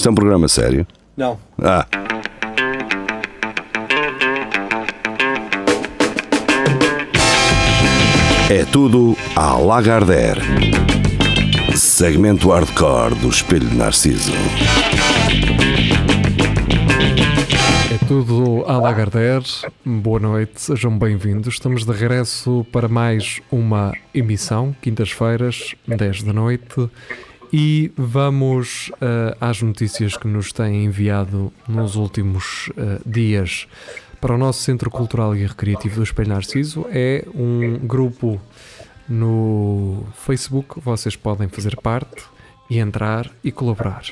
Isto é um programa sério? Não. Ah. É tudo à Lagardère. Segmento hardcore do Espelho de Narciso. É tudo à Lagardère. Boa noite, sejam bem-vindos. Estamos de regresso para mais uma emissão, quintas-feiras, 10 da noite. E vamos uh, às notícias que nos têm enviado nos últimos uh, dias para o nosso Centro Cultural e Recreativo do Espelho Narciso. É um grupo no Facebook, vocês podem fazer parte e entrar e colaborar.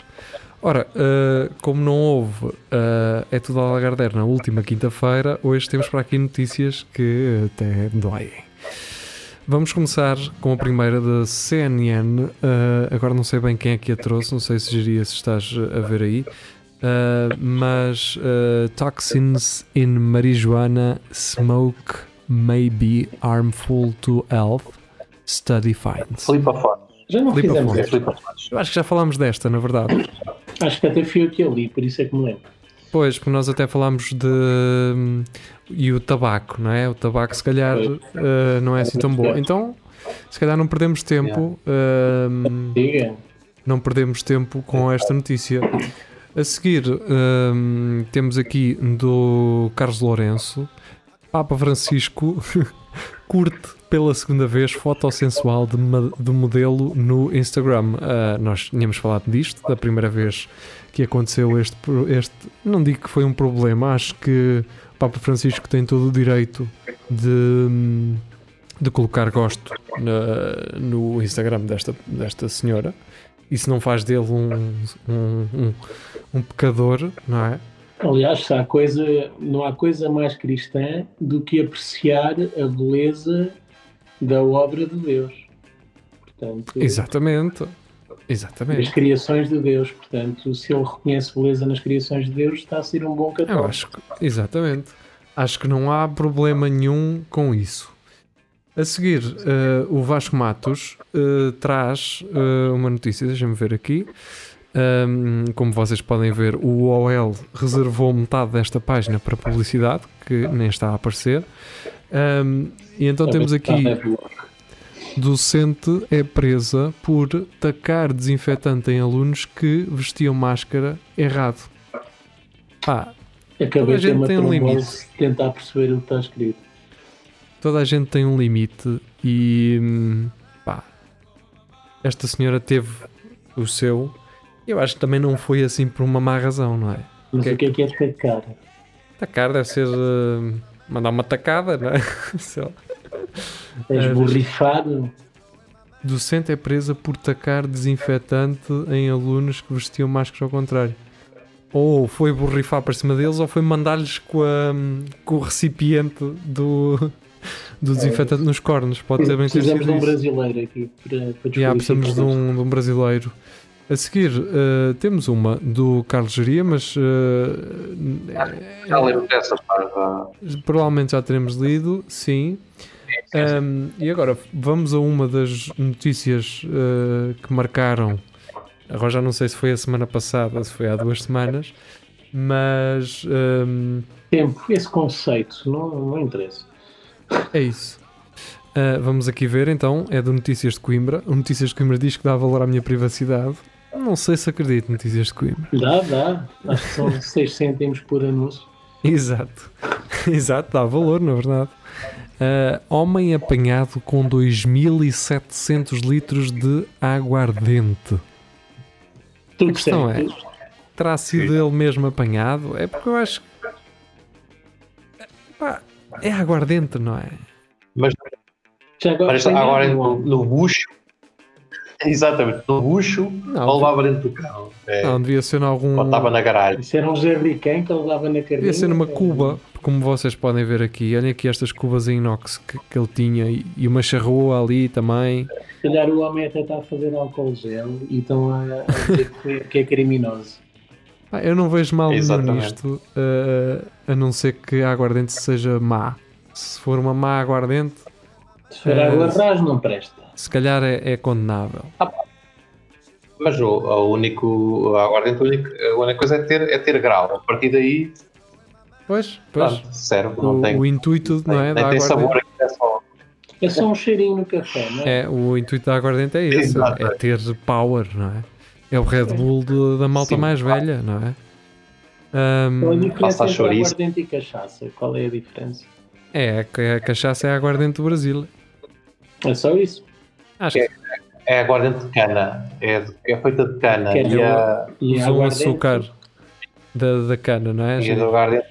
Ora, uh, como não houve É Tudo a na última quinta-feira, hoje temos para aqui notícias que até doem. Vamos começar com a primeira da CNN. Uh, agora não sei bem quem é que a trouxe, não sei se geria se estás a ver aí. Uh, mas uh, toxins in marijuana smoke may be harmful to health. Study finds. Flipa. Já não Flipa fizemos flipa fotos. Eu acho que já falámos desta, na verdade. Acho que até fui eu que ali, por isso é que me lembro. Pois, porque nós até falámos de. E o tabaco, não é? O tabaco, se calhar, uh, não é assim tão bom. Então, se calhar, não perdemos tempo. Uh, não perdemos tempo com esta notícia. A seguir, uh, temos aqui do Carlos Lourenço. Papa Francisco curte pela segunda vez foto sensual de, de modelo no Instagram. Uh, nós tínhamos falado disto da primeira vez que aconteceu este, este. Não digo que foi um problema, acho que o Papa Francisco tem todo o direito de, de colocar gosto na, no Instagram desta, desta senhora. Isso não faz dele um, um, um, um pecador, não é? Aliás, há coisa, não há coisa mais cristã do que apreciar a beleza da obra de Deus. Portanto, Exatamente. Exatamente. As criações de Deus. Portanto, se ele reconhece beleza nas criações de Deus, está a ser um bom católico. Eu acho que, exatamente. Acho que não há problema nenhum com isso. A seguir, uh, o Vasco Matos uh, traz uh, uma notícia, deixa-me ver aqui. Um, como vocês podem ver, o OL reservou metade desta página para publicidade, que nem está a aparecer. Um, e então temos aqui docente é presa por tacar desinfetante em alunos que vestiam máscara errado. Pá, Acabei a gente tem um limite. tentar perceber o que está escrito. Toda a gente tem um limite e pá, esta senhora teve o seu. Eu acho que também não foi assim por uma má razão, não é? Mas o que é que é tacar? Tacar deve ser uh, mandar uma tacada, não é? És borrifado. Docente é presa por tacar desinfetante em alunos que vestiam máscara ao contrário. Ou foi borrifar para cima deles, ou foi mandar-lhes com, com o recipiente do, do desinfetante é. nos cornos. Pode ter bem Precisamos de um brasileiro aqui para, para yeah, Precisamos de um, de um brasileiro. A seguir, uh, temos uma do Carlos Geria, mas. Uh, já lemos essa parte. Provavelmente já teremos lido, sim. Um, e agora vamos a uma das notícias uh, que marcaram. Agora já não sei se foi a semana passada, se foi há duas semanas, mas. Um, Tempo, esse conceito, não, não interessa. É isso. Uh, vamos aqui ver então, é do Notícias de Coimbra. O Notícias de Coimbra diz que dá valor à minha privacidade. Não sei se acredito, Notícias de Coimbra. Dá, dá. Acho que são 6 cêntimos por anúncio. Exato. Exato, dá valor, na verdade. Uh, homem apanhado com 2.700 litros de aguardente. a questão é: terá sido ele mesmo apanhado? É porque eu acho que. Pá, é aguardente, não é? Mas agora, agora no, no bucho Exatamente, no bucho não, ou levava dentro do carro. É, não, devia ser em algum. Ou estava na garagem. Isso era um jerrycan que ele levava na carrinha. Devia ser numa cuba, como vocês podem ver aqui. Olhem aqui estas cubas em inox que, que ele tinha e, e uma charrua ali também. Se calhar o homem até está a fazer álcool gel e estão a, a dizer que, que é criminoso. Ah, eu não vejo mal nisto, uh, a não ser que a aguardente seja má. Se for uma má aguardente. Se for água uh, atrás, não presta se calhar é, é condenável. Ah, Mas o, o único, a aguardente, a única coisa é ter, é ter grau. A partir daí. Pois, pois. Pronto, serve, o, não tem, o intuito não é, nem da tem sabor, é só. É só um cheirinho no café, não é? É, o intuito da aguardente é esse, é ter power, não é? É o Red Bull de- da malta Sim, mais claro. velha, não é? Qual a diferença Passa a entre chouriço. aguardente e cachaça? Qual é a diferença? é, a cachaça é a aguardente do Brasil. É só isso. Acho que É aguardente de cana. É, é feita de cana. Quer E a, E a usam aguardente- açúcar da, da cana, não é? e do aguardente.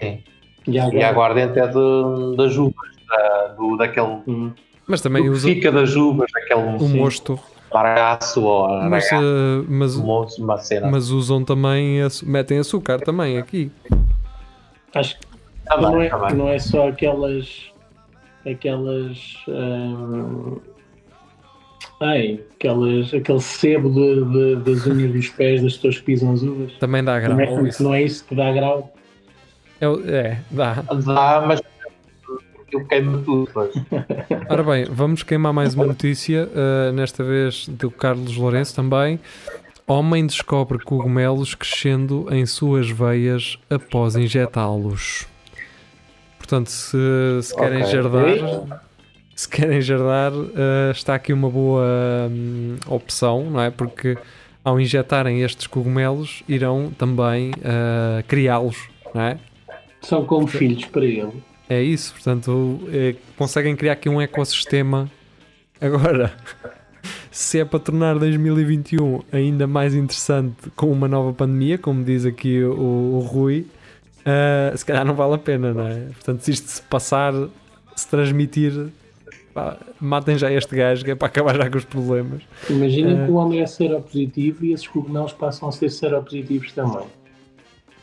Sim. E a E a aguardente. é de, das uvas. Da, do, daquele. Hum. Mas também do que usam fica das uvas, daquele o mosto. maragaço ou Mas, ah, mas, moço, uma cena. mas usam também, metem açúcar também aqui. Acho que Também, não, é, também. não é só aquelas. Aquelas. hum, ai, aquelas, aquele sebo de, de- das unhas dos pés das pessoas que pisam as uvas. Também dá grau. Não é, isso. não é isso que dá grau. É, o- é, dá. Dá, mas eu queimo tudo. Pois. Ora bem, vamos queimar mais uma notícia, uh, nesta vez do Carlos Lourenço também. Homem descobre cogumelos crescendo em suas veias após injetá-los. Portanto, se, se querem Ok. jardar, se querem jardar, uh, está aqui uma boa hum, opção, não é? Porque ao injetarem estes cogumelos, irão também uh, criá-los, não é? São como filhos para ele. É isso, portanto, é, conseguem criar aqui um ecossistema. Agora, se é para tornar 2021 ainda mais interessante com uma nova pandemia, como diz aqui o, o Rui, ah, se calhar não vale a pena, não é? Portanto, se isto se passar, se transmitir, pá, matem já este gajo, que é para acabar já com os problemas. Imaginem É. que o homem é seropositivo e esses cogumelos passam a ser seropositivos também.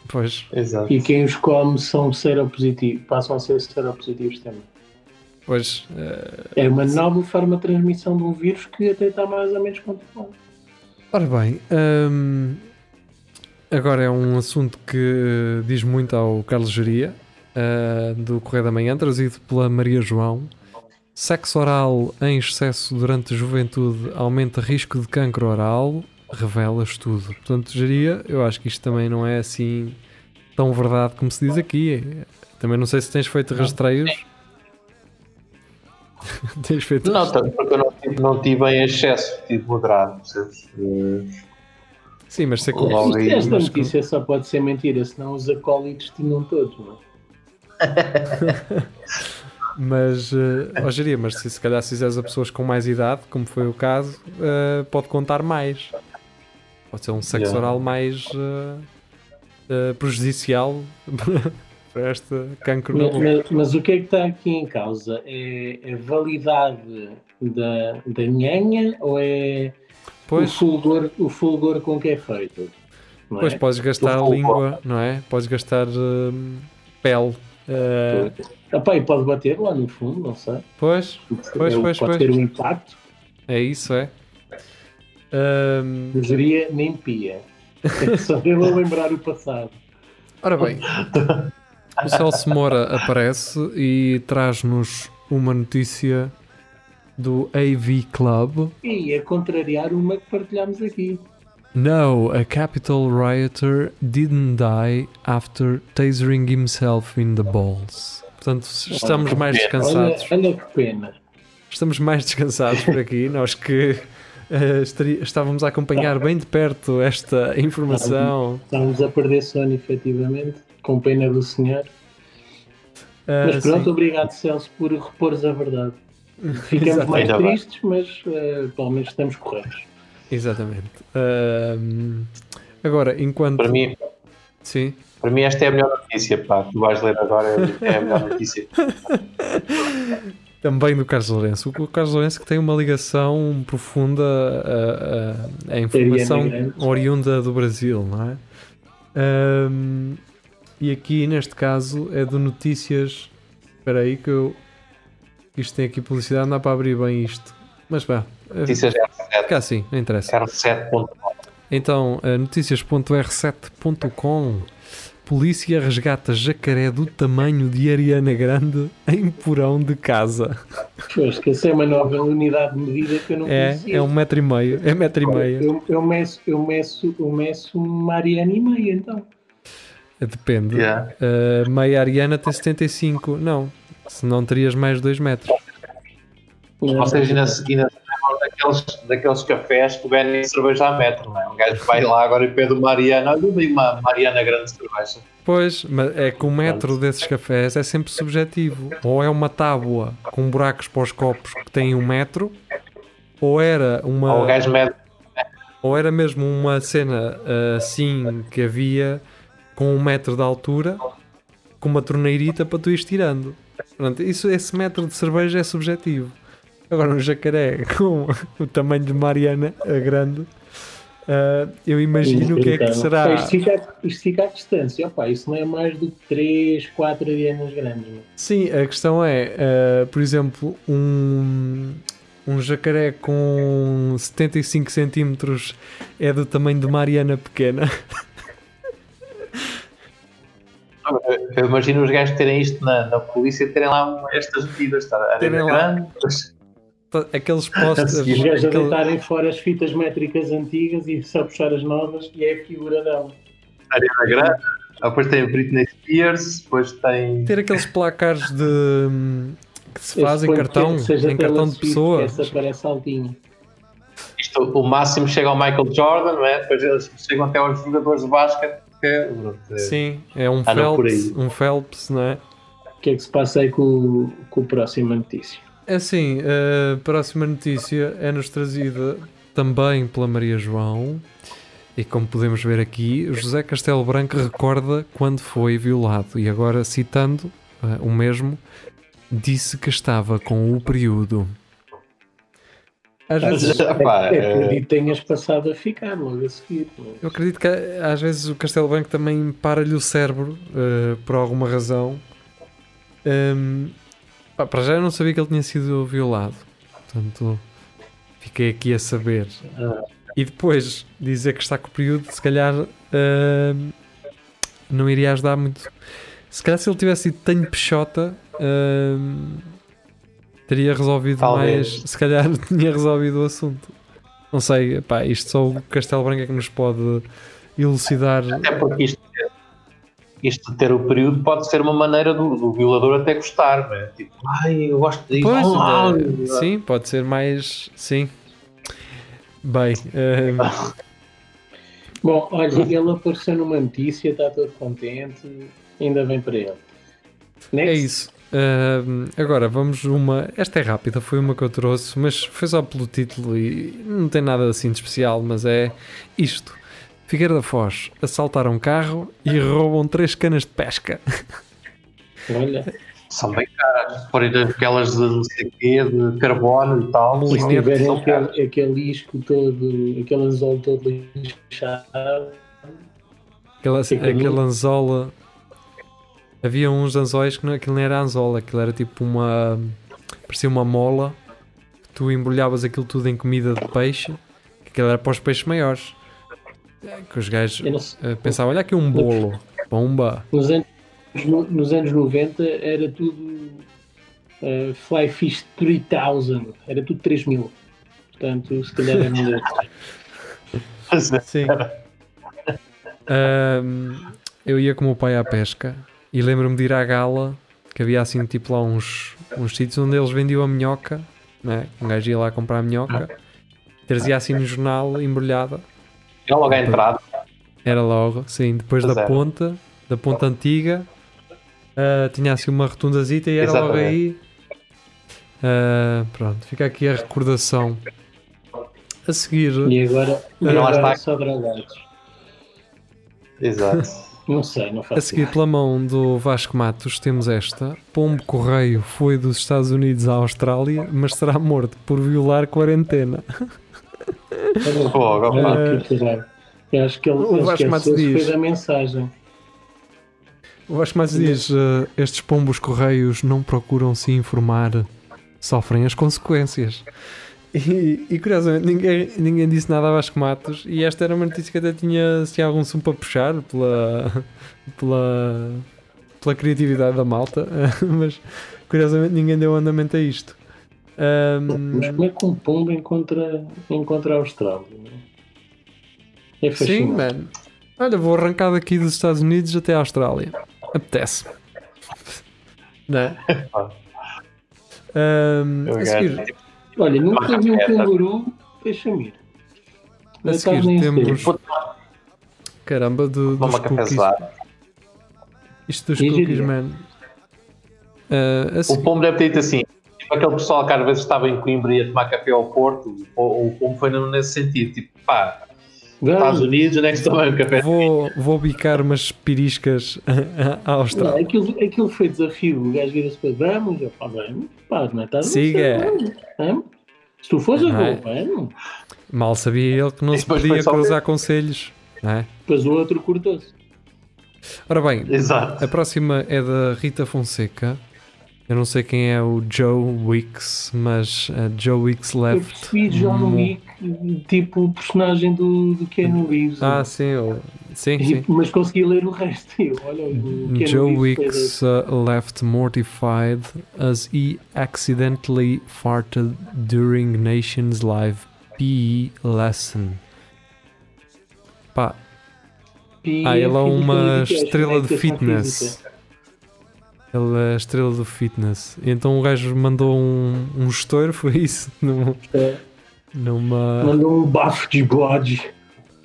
Pois, Exato. E quem os come são seropositivos, passam a ser seropositivos também. pois, ah, É uma nova forma de transmissão de um vírus que até está mais ou menos controlado. Ora bem, hum, agora é um assunto que diz muito ao Carlos Geria, ah, do Correio da Manhã, trazido pela Maria João. Sexo oral em excesso durante a juventude aumenta risco de cancro oral, revela estudo. Portanto, Geria, eu acho que isto também não é assim tão verdade como se diz aqui. Também não sei se tens feito rastreios. tens feito Não, tanto porque eu não tive, não tive em excesso, tive moderado. percebes? Sim, mas sei que Logo Isto- aí, esta mas que- notícia só pode ser mentira, senão os acólitos tinham todos, não é? Mas, uh, ó, Jeria, mas se, se calhar se fizeres a pessoas com mais idade, como foi o caso, eh, pode contar mais. Pode ser um sexo Yeah. oral mais eh, eh, prejudicial para este cancro Mas, mas- mas o que é que está aqui em causa? É a validade da, da nhanha ou é o Pois, fulgor, o fulgor com que é feito? Pois é? podes gastar Do língua, não é? Podes gastar hum, pele. Epá, e pode bater lá no fundo, não sei. pois, Pois, É o- pois, pode pois. ter um impacto. é isso, é. Diria nem pia. É só a lembrar o passado. Ora bem, o Celso Moura aparece e traz-nos uma notícia do AV Club. E é contrariar uma que partilhámos aqui. No, a Capitol rioter didn't die after tasering himself in the balls. Portanto, estamos mais Olha, descansados. olha que pena. Estamos mais descansados por aqui. Nós que estaria- estávamos a acompanhar bem de perto esta informação. Estamos a perder sono, efetivamente, com pena do senhor. Ah, Mas pronto, sim. obrigado, Celso, por repores a verdade. Ficamos mais tristes, mas eh, pelo menos estamos corretos. Exatamente. Ahm, agora, enquanto. Para mim, Sim. para mim, esta é a melhor notícia. Pá. Tu vais ler agora, é a melhor notícia. Também do Carlos Lourenço. O Carlos Lourenço que tem uma ligação profunda a, a- a informação oriunda do Brasil, não é? Ahm, e aqui, neste caso, é de notícias. Espera aí que eu... Isto tem aqui publicidade, não dá para abrir bem isto. Mas vá, eh, Notícias R7, fica assim, não interessa. R7.com. Então, eh, noticias.r7.com Polícia resgata jacaré do tamanho de Ariana Grande em porão de casa. Pois, que essa é uma nova unidade de medida que eu não É, conhecia. é um metro e meio. É metro e meio. Eu, eu, meço, eu, meço, eu meço uma Ariana e meia, então. Depende. Yeah. Uh, meia Ariana tem 75. Não, senão terias mais 2 metros. Vocês ainda se ainda se lembram daqueles, daqueles cafés que vendem cerveja a metro, não é? Um gajo vai lá agora e pede uma Mariana, olha uma Mariana grande cerveja. Pois, mas é que o metro desses cafés é sempre subjetivo. Ou é uma tábua com buracos para os copos que têm um metro, ou era uma. Ou Ou era mesmo uma cena ah, assim que havia com um metro de altura, com uma torneirita para tu ires tirando. Pronto, isso, esse metro de cerveja é subjetivo. Agora, um jacaré com o tamanho de Mariana a grande, ah, eu imagino o que é que Então, será. Isto fica, isto fica à distância. Opa, isso não é mais do que 3, 4 Arianas grandes. meu. Sim, a questão é, ah, por exemplo, um, um jacaré com 75 centímetros é do tamanho de Mariana pequena. Eu imagino os gajos terem isto na, na polícia terem lá estas medidas, está? Terem Arena lá. grande, Aqueles postos. Os Os gajos a aquele- deitarem fora as fitas métricas antigas e só puxar as novas e é a figura dela. Arena grande, Ah, depois tem Britney Spears, depois tem. ter aqueles placares de que se Eu faz em cartão, seja em cartão de pessoa. Essa parece altinha. Isto, o máximo chega ao Michael Jordan, não é? Depois eles chegam até aos jogadores de basquete, é, é- Sim, é um Ah, Phelps, um Phelps, não é? O que é que se passa aí com, o- com o próximo notícia? É Assim, a próxima notícia é-nos trazida também pela Maria João. E como podemos ver aqui, José Castelo Branco recorda quando foi violado. E agora, citando eh, o mesmo, disse que estava com o período. Às vezes, Pá, é, é é- que tenhas passado a ficar logo a seguir. não é? eu acredito que às vezes o Castelo Branco também para-lhe o cérebro eh, por alguma razão. Hum, pá, para já eu não sabia que ele tinha sido violado. Portanto, fiquei aqui a saber. Ah. E depois dizer que está com o período, se calhar hum, não iria ajudar muito. Se calhar se ele tivesse sido tenho peixota, hum, teria resolvido Talvez. mais. Se calhar tinha resolvido o assunto. Não sei, pá, isto só o Castelo Branco é que nos pode elucidar. Até porque isto, isto de ter o período pode ser uma maneira do, do violador até gostar, não é? Tipo, ai, eu gosto disso. Pois, ah, eh, sim, pode ser mais. Sim. Bem, hum, Bom, olha, ele apareceu numa notícia, está todo contente, ainda bem para ele. É Next. isso. Agora vamos uma. Esta é rápida, foi uma que eu trouxe, mas foi só pelo título e não tem nada assim de especial, mas é isto. Figueira da Foz assaltaram um carro e roubam três canas de pesca. Olha, São bem caras. Forem aquelas de não sei quê, de carbono e tal. Se tiverem aquele, aquele isco todo, aquele anzol todo lixado, Aquela, muito- anzola. Havia uns anzóis que não, aquilo não era anzola, aquilo era tipo uma. parecia uma mola. que Tu embrulhavas aquilo tudo em comida de peixe, que aquilo era para os peixes maiores. Que os gajos eh, pensavam, olha aqui um bolo, bomba. nos, anos, no- nos anos 90 era tudo eh, Fly Fish 3000, era tudo 3000. Portanto, se calhar é melhor. Sim. Ahm, eu ia com o meu pai à pesca e lembro-me de ir à gala, que havia assim tipo lá uns, uns sítios onde eles vendiam a minhoca, né? um gajo ia lá comprar a minhoca, trazia assim no jornal embrulhada, É logo a entrada. era logo, sim, depois Pois da era. ponta, da ponta antiga, ah, tinha assim uma rotundazita e era logo Exatamente. aí. Ah, pronto, fica aqui a recordação. A seguir, E agora, e agora está. só drogados. Exato. Não sei, não A faço seguir, pela mão do Vasco Matos, temos esta. Pombo Correio foi dos Estados Unidos à Austrália, mas será morto por violar quarentena. que caralho. Eu acho que ele, O Vasco Matos diz. foi da mensagem. O Vasco Matos diz: eh, estes pombos correios não procuram se informar, sofrem as consequências. E, e, curiosamente ninguém, ninguém disse nada a Vasco Matos e esta era uma notícia que até tinha, tinha algum sumo para puxar pela, pela, pela criatividade da malta, mas curiosamente ninguém deu andamento a isto. Um, mas como é que um pombo encontra, encontra a Austrália? É fascinante. Sim, mano. Olha, vou arrancar daqui dos Estados Unidos até a Austrália. Apetece. Não é? um, a seguir, Olha, nunca vi um canguru, deixa-me ir. A seguir temos. Caramba, do, dos cookies. Isto dos cookies, man. Uh, o pombo deve ter dito assim. Tipo aquele pessoal que às vezes estava em Coimbra e ia tomar café ao Porto, o, o pombo foi nesse sentido. Tipo, pá, Estados Unidos, onde é o café? Vou, vou bicar umas piriscas à Austrália. Não, aquilo, aquilo foi desafio. O gajo vira-se para vamos, eu falo, vamos, pá, não é? Estás Siga. Vamos. Se tu fores, eu vou, vamos. Mal sabia ele que não se podia cruzar conselhos. Não é? Depois o outro cortou-se. Ora bem, Exato. a próxima é da Rita Fonseca. Eu não sei quem é o Joe Wicks, mas uh, Joe Wicks left. Eu percebi John Wick, tipo o personagem do, do Keanu Reeves. Ah, sim, eu, sim, e, sim. Mas consegui ler o resto. Eu, olha, o Joe Wicks uh, left mortified as he accidentally farted during Nation's live PE lesson. Pá. PE ah, ele é uma estrela de fitness. Ele é a estrela do fitness. Então o gajo mandou um, um gestor, foi isso? Num, é. Numa... Mandou um bafo de bode.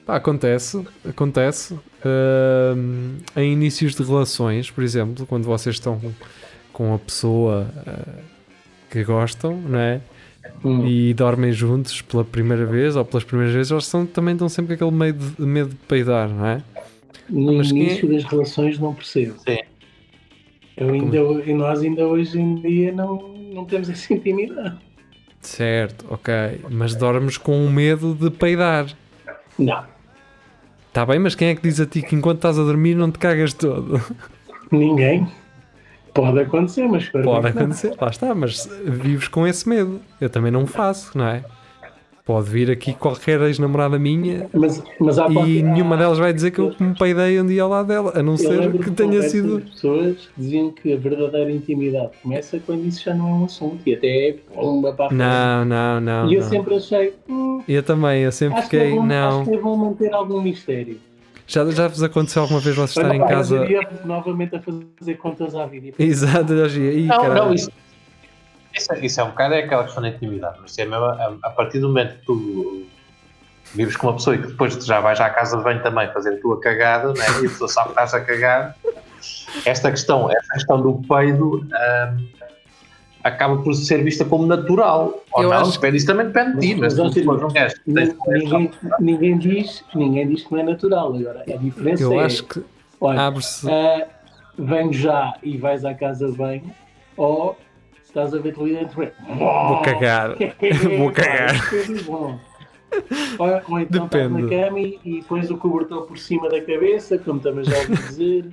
Pá, acontece, acontece. Uh, em inícios de relações, por exemplo, quando vocês estão com a pessoa uh, que gostam, não é? Hum. E dormem juntos pela primeira vez ou pelas primeiras vezes, eles são, também estão sempre com aquele medo de, medo de peidar, não é? No Mas início é... das relações não percebo. Sim. Eu ainda, e nós ainda hoje em dia não, não temos essa intimidade. Certo, ok. Mas dormes com o medo de peidar. Não. Está bem, mas quem é que diz a ti que enquanto estás a dormir não te cagas todo? Ninguém. Pode acontecer, mas Pode acontecer, lá está, mas vives com esse medo. Eu também não faço, não é? Pode vir aqui qualquer ex-namorada minha mas, mas e parte, nenhuma há, delas vai dizer que eu me peidei um dia ao lado dela, a não ser que tenha sido. pessoas que diziam que a verdadeira intimidade começa quando isso já não é um assunto e até é pomba para a Não, não, não. E eu não. sempre achei. Hum, eu também, eu sempre acho fiquei. Que é bom, não. Acho que é bom manter algum mistério. Já, já vos aconteceu alguma vez vocês estarem em casa. Eu iria novamente a fazer contas à vida. Exato, já ia. Não, não, isso isso, isso, é um bocado é aquela questão da intimidade, mas é mesmo a, a, partir do momento que tu vives com uma pessoa e que depois já vais à casa de banho também fazer a tua cagada, né? e a pessoa sabe que estás a cagar, esta questão, esta questão do peido um, acaba por ser vista como natural. Ou Eu não, acho... isso também depende de ti, mas, mas, mas não queres. Ninguém, ninguém, diz, ninguém diz que não é natural. Agora, a diferença Eu é. acho que abre-se. Uh, venho já e vais à casa de banho, ou estás a ver televisão e Vou cagar. Vou cagar. Ou, ou então estás na cama e, e pões o cobertor por cima da cabeça, como também já ouvi dizer.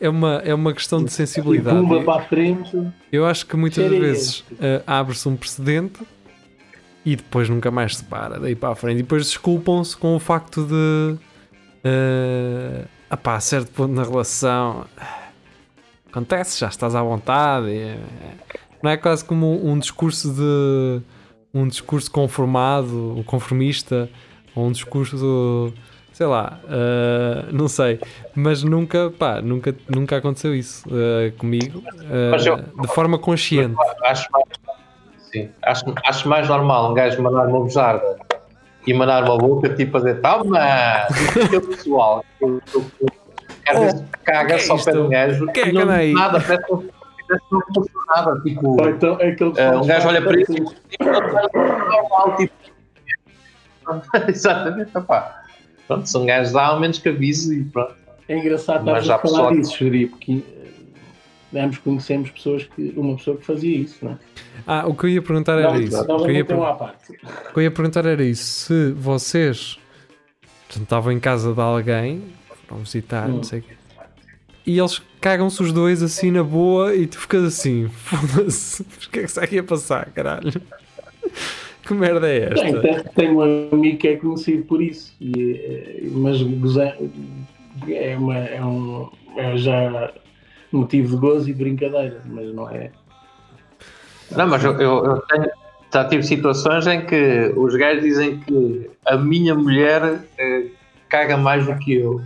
É uma, é uma questão de sensibilidade. Pumba para a frente. Eu acho que muitas vezes uh, abre-se um precedente e depois nunca mais se para daí para a frente. E depois desculpam-se com o facto de. Uh, apá, a certo ponto na relação. Acontece, já estás à vontade. E, não é quase como um discurso de. Um discurso conformado, conformista, ou um discurso sei lá, uh, não sei, mas nunca, pá, nunca, nunca aconteceu isso uh, comigo, uh, eu, de forma consciente. Acho mais, sim, acho, acho mais normal um gajo mandar uma bujada e mandar uma boca tipo a dizer, toma! Pessoal que, às vezes caga só pé um gajo que é não aí? nada, parece que não funciona nada. Tipo, então, é um gajo olha para isso e normal, tipo. Exatamente, pá pronto, são gajos de ao menos que aviso e pronto. É engraçado estar a falar pessoa... disso, Juri, porque eh, ambos conhecemos pessoas que, uma pessoa que fazia isso, não é? Ah, o que eu ia perguntar era não, isso. Não, o, que eu ia per... o que eu ia perguntar era isso. Se vocês portanto, estavam em casa de alguém, vão visitar, hum. não sei o quê, e eles cagam-se os dois assim na boa e tu ficas assim, foda-se, o que é que está aqui a passar, caralho? Que merda é esta? tenho- tenho um amigo que é conhecido por isso, e, eh, mas é, uma, é um é já motivo de gozo e brincadeira, mas não é. Não, mas eu, eu, eu tenho, já tive situações em que os gajos dizem que a minha mulher eh, caga mais do que eu.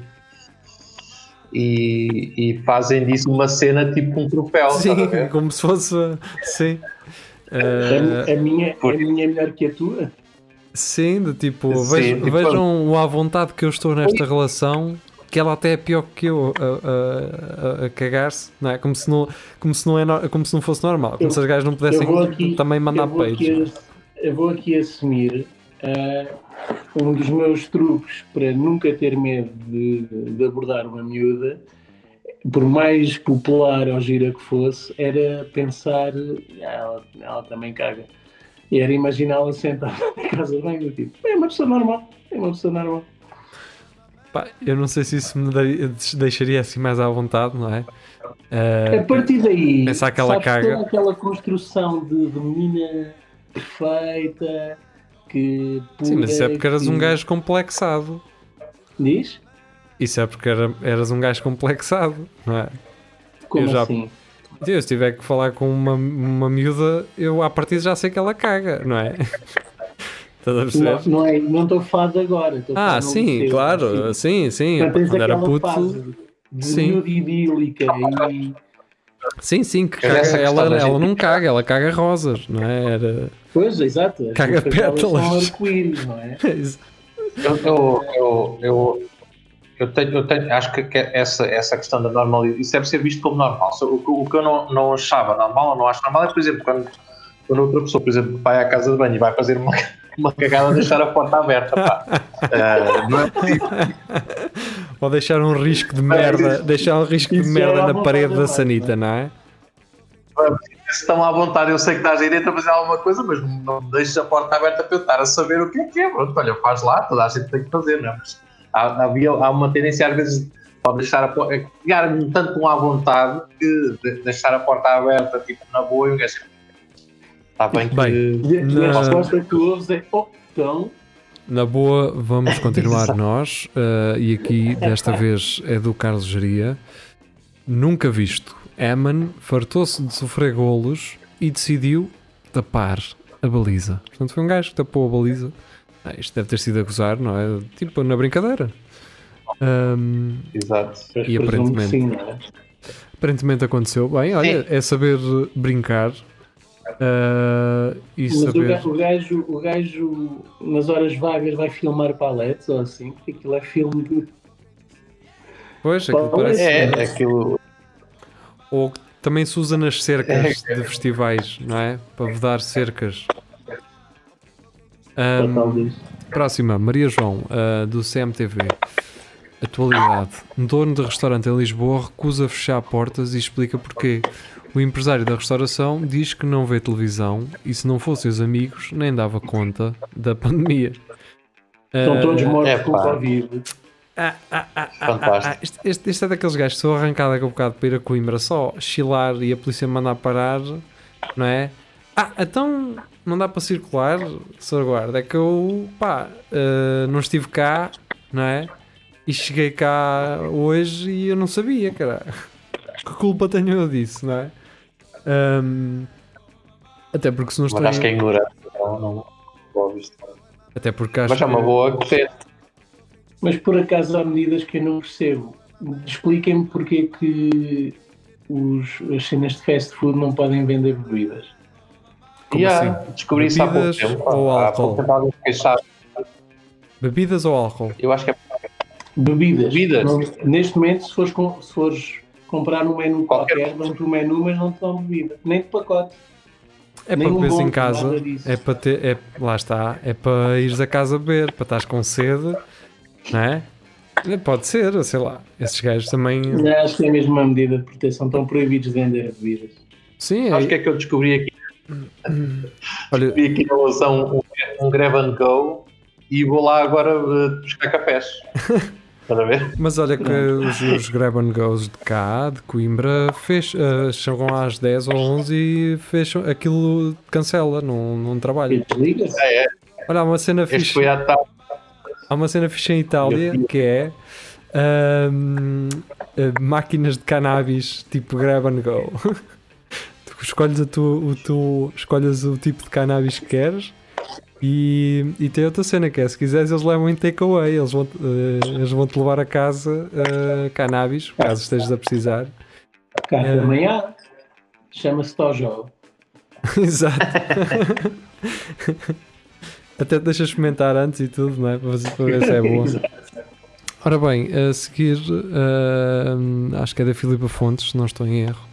E, e fazem disso uma cena tipo um troféu. Sim, como se fosse. Sim. Eh, A, a minha, a minha é melhor que a tua? sim, de tipo, Sim, vejam, tipo- vejam o à vontade que eu estou nesta relação, que ela até é pior que eu a, a- a- a cagar-se, não é? Como se não, como se não, é, como se não fosse normal, como Eu- se as gajas não pudessem aqui- também mandar peitos. eu vou aqui assumir ah, um dos meus truques para nunca ter medo de, de abordar uma miúda, por mais popular ou gira que fosse, era pensar, "Ah, ela, ela também caga. E era imaginá-la sentada na casa de banho, do tipo, é uma pessoa normal, é uma pessoa normal. Pá, eu não sei se isso me deixaria assim mais à vontade, não é? Eh, A partir daí, pensar que ela caga. aquela construção de, de menina perfeita, que sim, mas isso é porque eras um que- gajo complexado. Diz? Isso é porque era- eras um gajo complexado, não é? Como Eu já- assim? Eu, se tiver que falar com uma, uma miúda, eu à partida já sei que ela caga, não é? Estás a perceber? Não, não é, não estou a falar de agora. ah, sim, claro, assim. sim, sim. Quando era puto, fase de sim. miúda idílica e sim, sim, que caga, ela, ela gente- não caga, ela caga rosas, não é? Era... Pois, exato. Caga pétalas. São arco-íris, não é? Eu, eu, eu, eu, eu tenho, eu tenho, acho que essa, essa questão da normalidade, isso deve ser visto como normal. O, que- o que eu não, não achava normal, ou não acho normal, é, por exemplo, quando, quando outra pessoa, por exemplo, vai à casa de banho e vai fazer uma, uma cagada, deixar a porta aberta. Pá. Ah, não é possível. Ou deixar um risco de merda, deixar um risco de Isso merda na parede da sanita, não é? Se estão à vontade, eu sei que estás aí dentro a fazer alguma coisa, mas não me deixes a porta aberta para eu estar a saber o que é que é. Pronto, olha, faz lá, toda a gente tem que fazer, não é? Mas há, havia, há uma tendência, às vezes, pode deixar a porta, criar-me tanto um à vontade que de- deixar a porta aberta, tipo, na boa, e um gajo está bem que. Bem, E a- e Na- a resposta que tu ouves é: oh, então, Na boa, vamos continuar nós. eh, e aqui, desta vez, é do Carlos Geria. Nunca visto. Eman fartou-se de sofrer golos e decidiu tapar a baliza. Portanto, foi um gajo que tapou a baliza. Ah, isto deve ter sido a gozar, não é? Tipo, na brincadeira. Ahm, Exato. E aparentemente. sim, é? aparentemente aconteceu. Bem, olha, é saber brincar ah, e Mas o saber. gajo, o, gajo, o gajo, nas horas vagas, vai filmar paletes ou assim, porque aquilo é filme de. Pois, aquilo parece. É, aquilo. Ou que também se usa nas cercas de festivais, não é? Para vedar cercas. Talvez. próxima, Maria João, ah, do CMTV. Atualidade. Um dono de restaurante em Lisboa recusa fechar portas e explica porquê. O empresário da restauração diz que não vê televisão e se não fossem os amigos nem dava conta da pandemia. Estão Ah, todos mortos é com. Covid. ah, ah, ah, ah, Fantástico. ah, este, este- este é daqueles gajos que sou arrancado daqui a bocado para ir a Coimbra só chilar e a polícia mandar parar, não é? Ah, então não dá para circular, Sr. Guarda. É que eu, pá, eh, não estive cá, não é? E cheguei cá hoje e eu não sabia, cara. Que culpa tenho eu disso, não é? Ahm, até porque se não Mas estou. acho que é ignorante. Não, não. Até porque acho Mas é uma boa que Mas por acaso há medidas que eu não percebo. Expliquem-me porque que os, as cenas de fast food não podem vender bebidas. Como Yeah, assim? Descobri isso há pouco Bebidas tempo. ou Há álcool? Bebidas ou álcool? Eu acho que é Bebidas. Bebidas? Não- neste momento, se fores, com- se fores comprar um menu Qualquer- qualquer, dão-te um menu, mas não te dão bebida. Nem de pacote. É Nem para um beberes em casa, é para ter, é, lá está, é para ires a casa beber, para estás com sede, não é? É, Pode ser, sei lá. Esses gajos também. Eu Acho que é mesmo uma medida de proteção. Estão proibidos de vender bebidas. Sim, Acho que é, é que eu descobri aqui, olha, descobri aqui na relação um, um grab and go e vou lá agora uh, buscar cafés. Estás a ver? Mas olha que os, os Grab and Goes de cá, de Coimbra, fech, uh, chegam às 10 ou 11 e fecham, aquilo cancela, não, não trabalha. Desliga-se. É, é. Olha, há uma cena Este fixe, há uma cena fixe em Itália que é ahm, eh, máquinas de cannabis tipo Grab and Go. tu escolhes, a tu, o tu, escolhes o tipo de cannabis que queres e, e tem outra cena que é, se quiseres eles levam em takeaway, eles vão, eh, eles vão te levar a casa eh, cannabis, caso estejas a precisar. Café É. da manhã. Chama-se Tojo. Exato. Até te deixas experimentar antes e tudo, não é? Para ver- se é boa. Ora bem, a seguir, ah, acho que é da Filipa Fontes, se não estou em erro.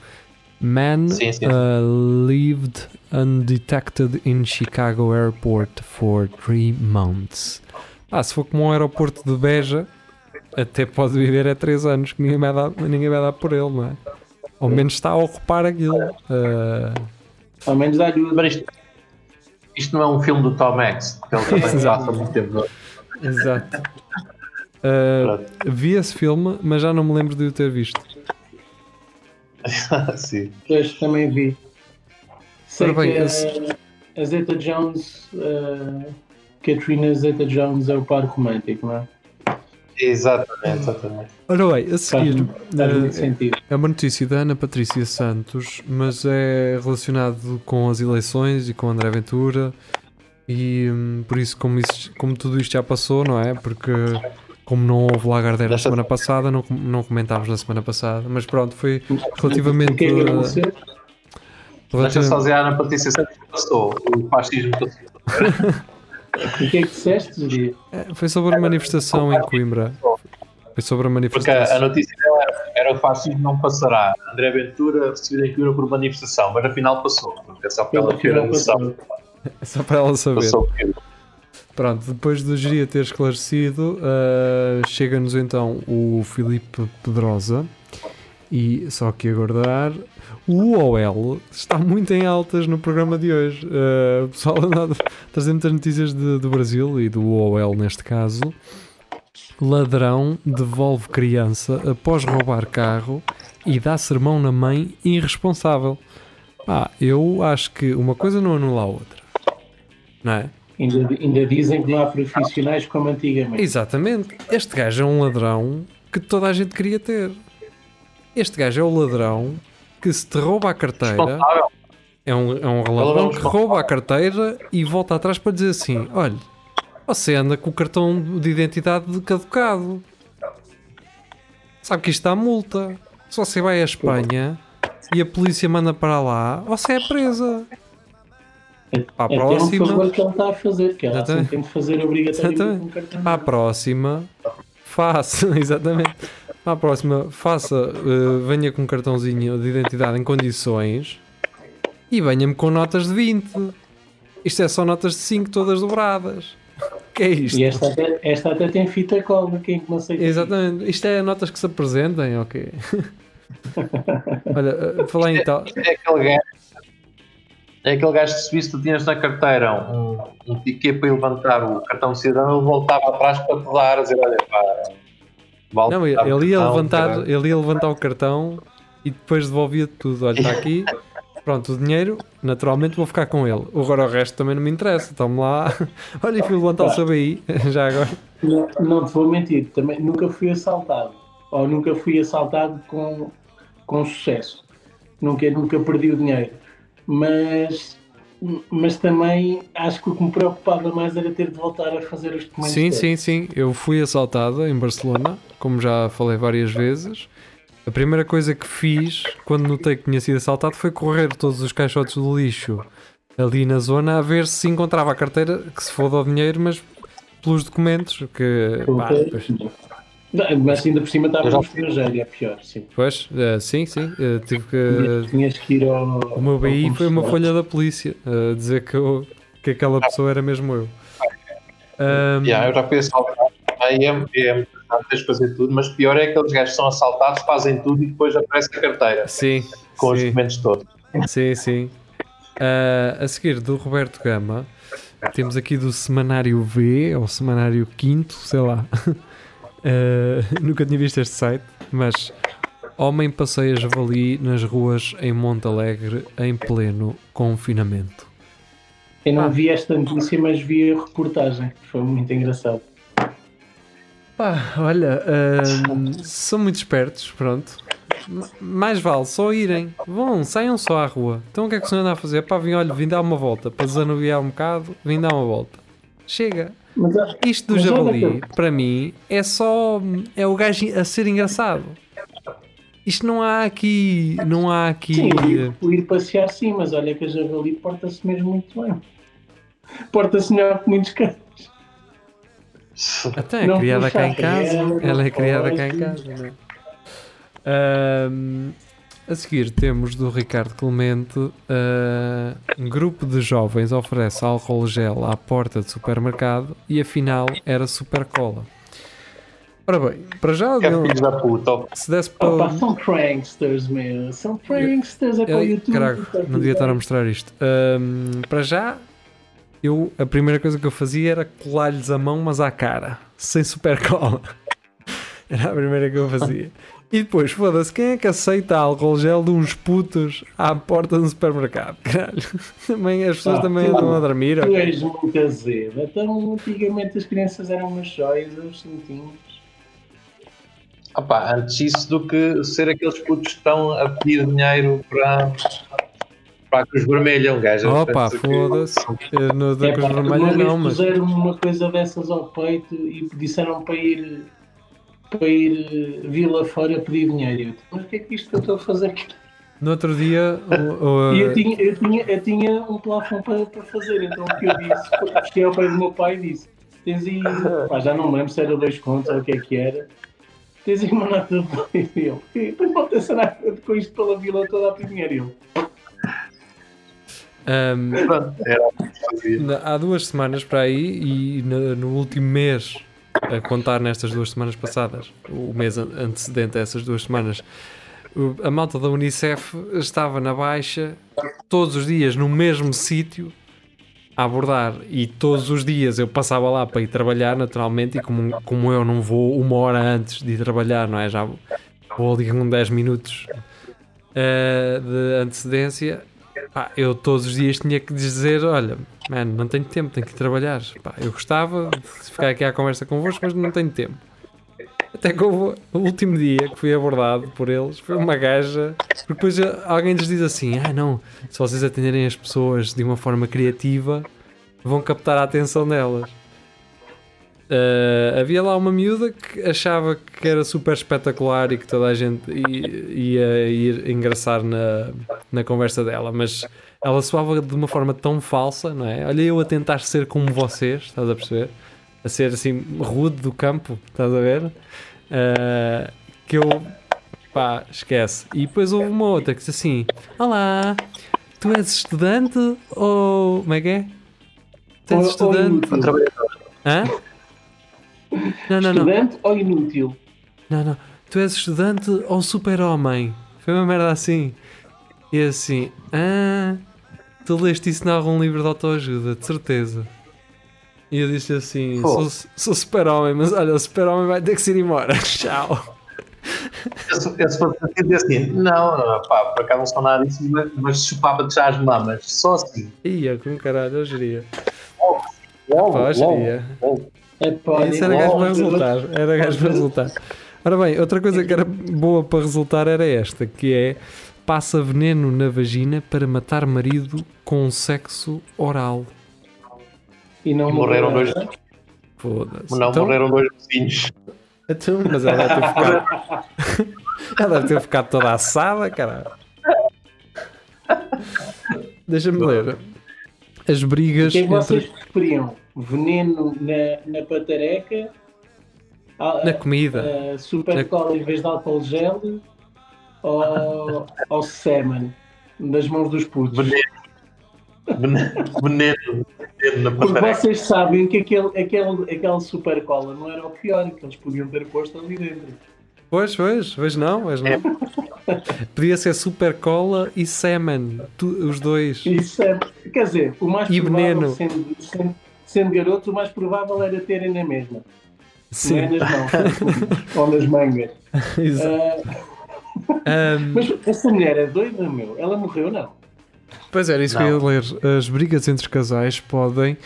Man Sim, sim. ah, lived undetected in Chicago Airport for three months. Ah, se for como um aeroporto de Beja, até pode viver há 3 anos, que ninguém vai dar, ninguém vai dar por ele, não é? Ao menos está a ocupar aquilo. Ah, Ao menos o Mas isto, isto não é um filme do Tom Hanks, que ele também passa muito tempo. Exato. Ah, vi esse filme, mas já não me lembro de o ter visto. Sim. Depois também vi. Sei Ora bem, que a- esse- a Zeta Jones, a Katrina Zeta Jones é o par romântico, não é? Exatamente, exatamente. Ora bem, a seguir, faz sentido. é uma notícia da Ana Patrícia Santos, mas é relacionado com as eleições e com André Ventura. E hum, por isso, como, isso- como tudo isto já passou, não é? Porque como não houve Lagardère na semana passada, não, não comentámos na semana passada, mas pronto, foi O relativamente. que é que aconteceu? Deixa só relativamente dizer a Ana Patrícia Santos que passou. O fascismo passou. O que é que disseste, é, foi sobre a manifestação em Coimbra. Foi sobre a Porque a, manifestação. notícia dela era, era o fascismo não passará. André Ventura recebido em Coimbra por manifestação, mas afinal passou. É só para ela Pelo ter a final noção. passou. É só para ela saber. Passou o Pronto, depois do Geria ter esclarecido, uh, chega-nos então o Filipe Pedrosa e só que aguardar. O UOL está muito em altas no programa de hoje. Uh, o pessoal anda a trazer muitas notícias do Brasil e do UOL neste caso. Ladrão devolve criança após roubar carro e dá sermão na mãe irresponsável. Ah, eu acho que uma coisa não anula a outra. Não é? Ainda, ainda dizem que não há profissionais como antigamente. Exatamente. Este gajo é um ladrão que toda a gente queria ter. Este gajo é o ladrão que se te rouba a carteira. É um, é um ladrão que rouba a carteira e volta atrás para dizer assim: olha, você anda com o cartão de identidade caducado. Sabe que isto dá multa. Se você vai à Espanha e a polícia manda para lá, você é presa. Para a É um próxima. favor que ele está a fazer, que ela assim tem de fazer obrigatoriamente um cartão. Para a próxima, faça, exatamente. Para a próxima, faça, eh, venha com um cartãozinho de identidade em condições e venha-me com notas de 20. Isto é só notas de 5 todas dobradas. O que é isto? E esta até, esta até tem fita cola, quem que não sei. Exatamente. Isto é notas que se apresentem, ok? Olha, eh, falar em tal. É aquele gajo. É aquele gajo que se visse tu tinhas na carteira um, um ticket para levantar o cartão de cidadão, ele voltava atrás para te dar, a dizer, olha pá, vale Não, ele dar o ele ia cartão, levantar, caralho. ele ia levantar o cartão e depois devolvia tudo. Olha, está aqui. Pronto, o dinheiro, naturalmente vou ficar com ele. Agora o resto também não me interessa. Tome lá. Olha, fui levantar o seu BI. Já agora. Não, não te vou mentir, também nunca fui assaltado. Ou nunca fui assaltado com, com sucesso. Nunca, nunca perdi o dinheiro. Mas, mas também acho que o que me preocupava mais era ter de voltar a fazer os documentos. Sim, todos. sim, sim. Eu fui assaltado em Barcelona, como já falei várias vezes. A primeira coisa que fiz quando notei que tinha sido assaltado foi correr todos os caixotes do lixo ali na zona a ver se encontrava a carteira, que se foda o dinheiro, mas pelos documentos. Que, pá, depois- Não, Mas ainda por cima estava já- no estrangeiro, é pior, sim. Pois, eh, sim, sim. eh, tive que. Tinhas, tinhas que ir ao. O meu BI foi uma folha da polícia a dizer que, eu- que aquela pessoa era mesmo eu. Ahm, Yeah, eu já fui assaltado. Aí é, é tens de fazer tudo, mas pior é aqueles gajos que são assaltados, fazem tudo e depois aparece a carteira Sim, com os sim, documentos todos. sim, sim. Ah, a seguir, do Roberto Gama, temos aqui do Semanário V, ou Semanário Quinto, sei lá. Uh, nunca tinha visto este site, mas homem passeia javali nas ruas em Monte Alegre em pleno confinamento. Eu não Ah. vi esta notícia, mas vi a reportagem. Foi muito engraçado. Pá, olha, hum, são muito espertos, pronto. Mais vale só irem. Vão, saiam só à rua. Então o que é que o senhor anda a fazer? Pá, vim, olha, vim dar uma volta. Para desanuviar um bocado, vim dar uma volta. Chega. Mas, Isto do que- para mim, é só. É o gajo a ser engraçado. Isto não há aqui. Não há aqui. sim, o ir, ir passear sim, mas olha que a javali porta-se mesmo muito bem. Porta-se melhor que muitos cães. Até é Não criada cá em casa. Ela é criada cá em casa. não é? A seguir temos do Ricardo Clemente ah, um grupo de jovens oferece álcool gel à porta de supermercado e afinal era super cola. Ora bem, para já Que é não- da puta. se desse Opa, para. são pranksters, meu. São pranksters, é para o Eu, YouTube. caraca, tá não devia estar a mostrar isto. Ahm, para já, eu, a primeira coisa que eu fazia era colar-lhes a mão, mas à cara, sem super cola. Era a primeira que eu fazia. E depois, foda-se, quem é que aceita álcool gel de uns putos à porta do supermercado? Caralho. Também, as pessoas Ah, também andam a dormir. Tu és muito azedo. Então, antigamente as crianças eram umas joias, uns cintinhos. Opa, antes isso do que ser aqueles putos que estão a pedir dinheiro para, para a Cruz Vermelha. Um gajo Opa, pensa que- foda-se. Eu No da É, Cruz pá, Vermelha não, mas. puseram uma coisa dessas ao peito e disseram para ir para ir eh, Vila fora pedir dinheiro. Eu, Mas o que é que isto que eu estou a fazer aqui? No outro dia. o- o- E eu tinha, eu tinha, eu tinha um plafond para, para fazer, então o que eu disse, cheguei ao pé do meu pai e disse, tens aí, pá, já não me lembro se era dois contos ou o que é que era, tens aí uma nota de dois e ele, "E depois pode ter nada com isto pela vila toda a pedir dinheiro. Na- há duas semanas para aí e no, no último mês, a contar nestas duas semanas passadas, o mês an- antecedente a essas duas semanas, a malta da Unicef estava na baixa todos os dias no mesmo sítio a abordar. E todos os dias eu passava lá para ir trabalhar naturalmente e como, como eu não vou uma hora antes de ir trabalhar, não é? Já vou ali com 10 minutos eh, de antecedência Pá, eu todos os dias tinha que dizer: olha, mano, não tenho tempo, tenho que trabalhar. Pá, eu gostava de ficar aqui à conversa convosco, mas não tenho tempo. Até que houve o último dia que fui abordado por eles, foi uma gaja. Depois alguém lhes diz assim: ah, não, se vocês atenderem as pessoas de uma forma criativa, vão captar a atenção delas. Uh, havia lá uma miúda que achava que era super espetacular e que toda a gente ia ir engraçar na, na conversa dela, mas ela soava de uma forma tão falsa, não é? Olha, eu a tentar ser como vocês, estás a perceber? A ser assim rude do campo, estás a ver? Uh, que eu pá, esquece. E depois houve uma outra que disse assim: Olá, tu és estudante ou. Como é que é? Tu és Ou- ou estudante? inútil. Hã? Não, não, não. Estudante ou inútil? Não, não. Tu és estudante ou super-homem? Foi uma merda assim. E assim, ah, tu leste isso em algum livro de autoajuda, de certeza. E eu disse assim: Pô. sou, sou super-homem, mas olha, o super-homem vai ter que se ir embora. Tchau. Eu, se fosse assim, assim, não, não, pá, por acaso não sou nada disso, mas, mas chupava-te já as mamas, só assim. Ia, com caralho, eu geria. Logo, logo, geria. logo. É pá, Isso era gajo para resultar. Era gajo para resultar. Ora bem, outra coisa que era boa para resultar era esta, que é passa veneno na vagina para matar marido com sexo oral. E não E morreram dois, Foda-se. não, Então- morreram dois vizinhos. então, mas ela deve ter ficado. ela deve ter ficado toda assada, caralho. Deixa-me ler. As O brigas que é que vocês entre... preferiam? Veneno na, na patareca? Na comida. ah, super Na- cola em vez de álcool gel? Ou, ou semen? Das mãos dos putos? Veneno. Veneno, veneno, na Porque vocês sabem que aquele, aquele, aquele super cola não era o pior, que eles podiam ter posto ali dentro. Pois, pois, pois não, pois não. Podia ser super cola e semen, tu- os dois. Isso é, quer dizer, o mais E provável, veneno. sendo, sendo, sendo garoto, o mais provável era terem na mesma. Sim. Não é nas mãos, ou nas mangas. Exato. Ahm, mas essa mulher é doida, meu. Ela morreu, não? Pois era, isso que eu ia ler. As brigas entre casais podem,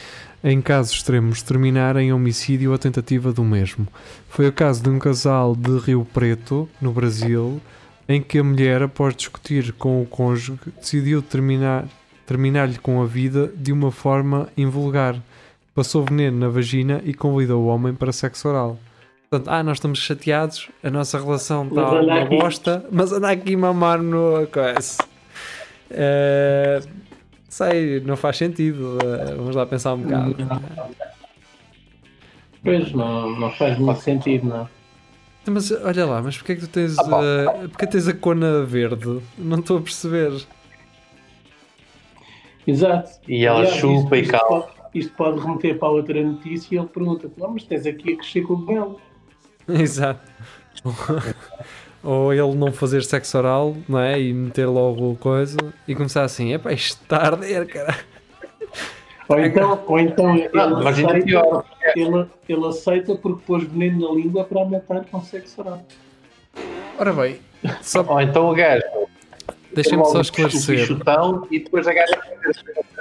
em casos extremos, terminar em homicídio ou tentativa do mesmo. Foi o caso de um casal de Rio Preto, no Brasil, em que a mulher, após discutir com o cônjuge, decidiu terminar, terminar-lhe com a vida de uma forma invulgar. Passou veneno na vagina e convidou o homem para sexo oral. Portanto, ah, nós estamos chateados, a nossa relação está uma aqui. bosta, mas anda aqui mamar no coisa. Eh, sei, não faz sentido. eh, vamos lá pensar um bocado. Pois, não, não faz muito sentido, não. Então, Mas olha lá, mas porquê é que tu tens, Ah, pá. eh, porquê tens a cona verde? Não estou a perceber. Exato. E ela Aliás, chupa e cala. Isto pode remeter para outra notícia e ele pergunta: Não, mas tens aqui a crescer com o belo. Exato. Ou ele não fazer sexo oral, não é? E meter logo coisa e começar assim: epá, isto está a arder, cara. Ou então, ou então ele, Não, aceita, pior. ele, ele aceita porque pôs veneno na língua para matar com sexo oral. Ora bem, só, Ou então o gajo. Deixem-me só esclarecer. chutão e depois a gaja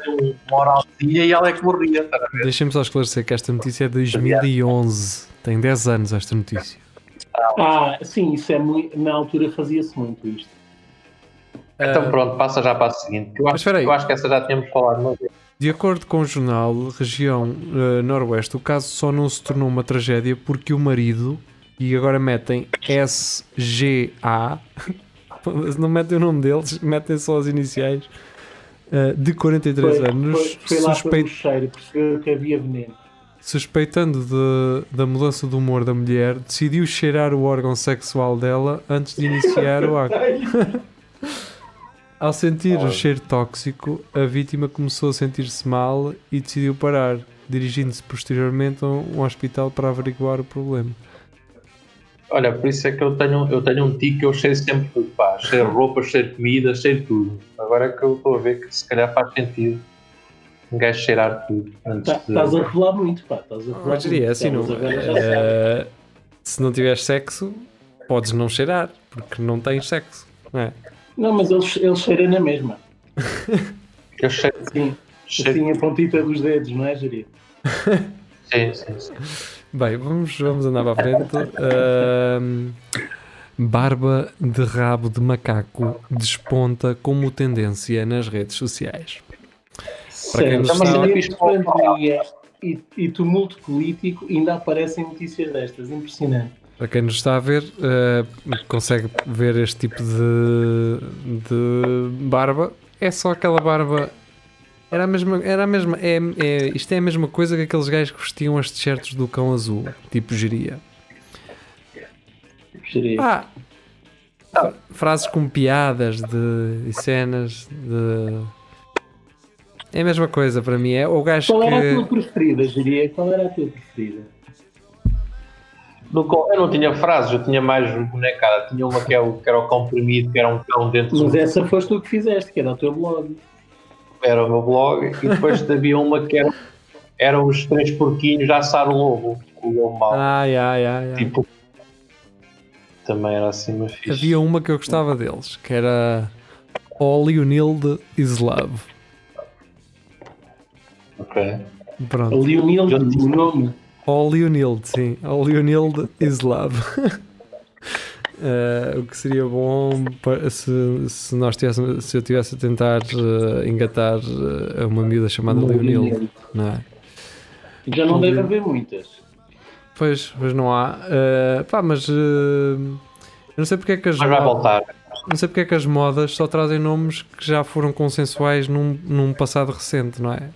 um- uma oralzinha e ela é que morria. tá? Deixem-me só esclarecer que esta notícia é de 2011. Tem 10 anos esta notícia. Ah, sim, isso é muito. Na altura fazia-se muito isto. Então Ah, pronto, passa já para a seguinte. Eu Mas acho, espera aí. eu acho que essa já tínhamos falado. Mas... De acordo com o jornal Região eh, Noroeste, o caso só não se tornou uma tragédia porque o marido, e agora metem SGA, não metem o nome deles, metem só as iniciais, eh, de 43 Foi, anos, foi, foi lá cheiro, percebeu que havia veneno. suspeitando de- da mudança do humor da mulher, decidiu cheirar o órgão sexual dela antes de iniciar o ato. Ao sentir o cheiro tóxico, a vítima começou a sentir-se mal e decidiu parar, dirigindo-se posteriormente a um hospital para averiguar o problema. Olha, por isso é que eu tenho, eu tenho um tique que eu cheiro sempre tudo. Pá. Cheiro roupa, cheiro comida, cheiro tudo. Agora é que eu estou a ver que se calhar faz sentido um gajo cheirar tudo antes Tá- de. Estás a revelar muito, pá. Estás a revelar Mas diria muito. assim, não, eh, se não tiveres sexo, podes não cheirar, porque não tens sexo. Não é? Não, mas ele, ele cheira na mesma. Eu cheiro, Sim, cheiro assim a pontita dos dedos, não é, Jari? sim, sim, sim. Bem, vamos, vamos andar para a frente. Ahm, barba de rabo de macaco desponta como tendência nas redes sociais. Para quem entre pandemia e, e tumulto político ainda aparecem notícias destas. Impressionante. Para quem nos está a ver, eh, consegue ver este tipo de, de barba. É só aquela barba. Era a mesma. Era a mesma é, é- isto é a mesma coisa que aqueles gajos que vestiam as t-shirts do cão azul, tipo geria. Jari. Ah, fra- frases com piadas de, e cenas de. É a mesma coisa para mim. É o gajo Qual era a tua que. preferida, Jari? Qual era a tua preferida? No cão- eu não tinha frases, eu tinha mais bonecada. Tinha uma que, é o, que era o comprimido, que era um cão dentro Mas do essa foste tu que fizeste, que era o teu blog. Era o meu blog, e depois havia uma que era, eram os três porquinhos a assar o lobo, o lobo mau. Ai, ai, ai, ai. Tipo, também era assim uma fixe. Havia uma que eu gostava deles, que era All You Need Is Love. Ok. Pronto. O Leonil, Já o nome. All You Need, sim. All You Need Is Love. Eh, o que seria bom pa- se, se nós tivéssemos, se eu estivesse a tentar eh, engatar a uma miúda chamada Leonil, não é? Já não deve haver muitas. Pois, pois não há. Eh, pá, mas eu não sei porque é que as Mas vai voltar. não sei porque é que as modas só trazem nomes que já foram consensuais num, num passado recente, não é?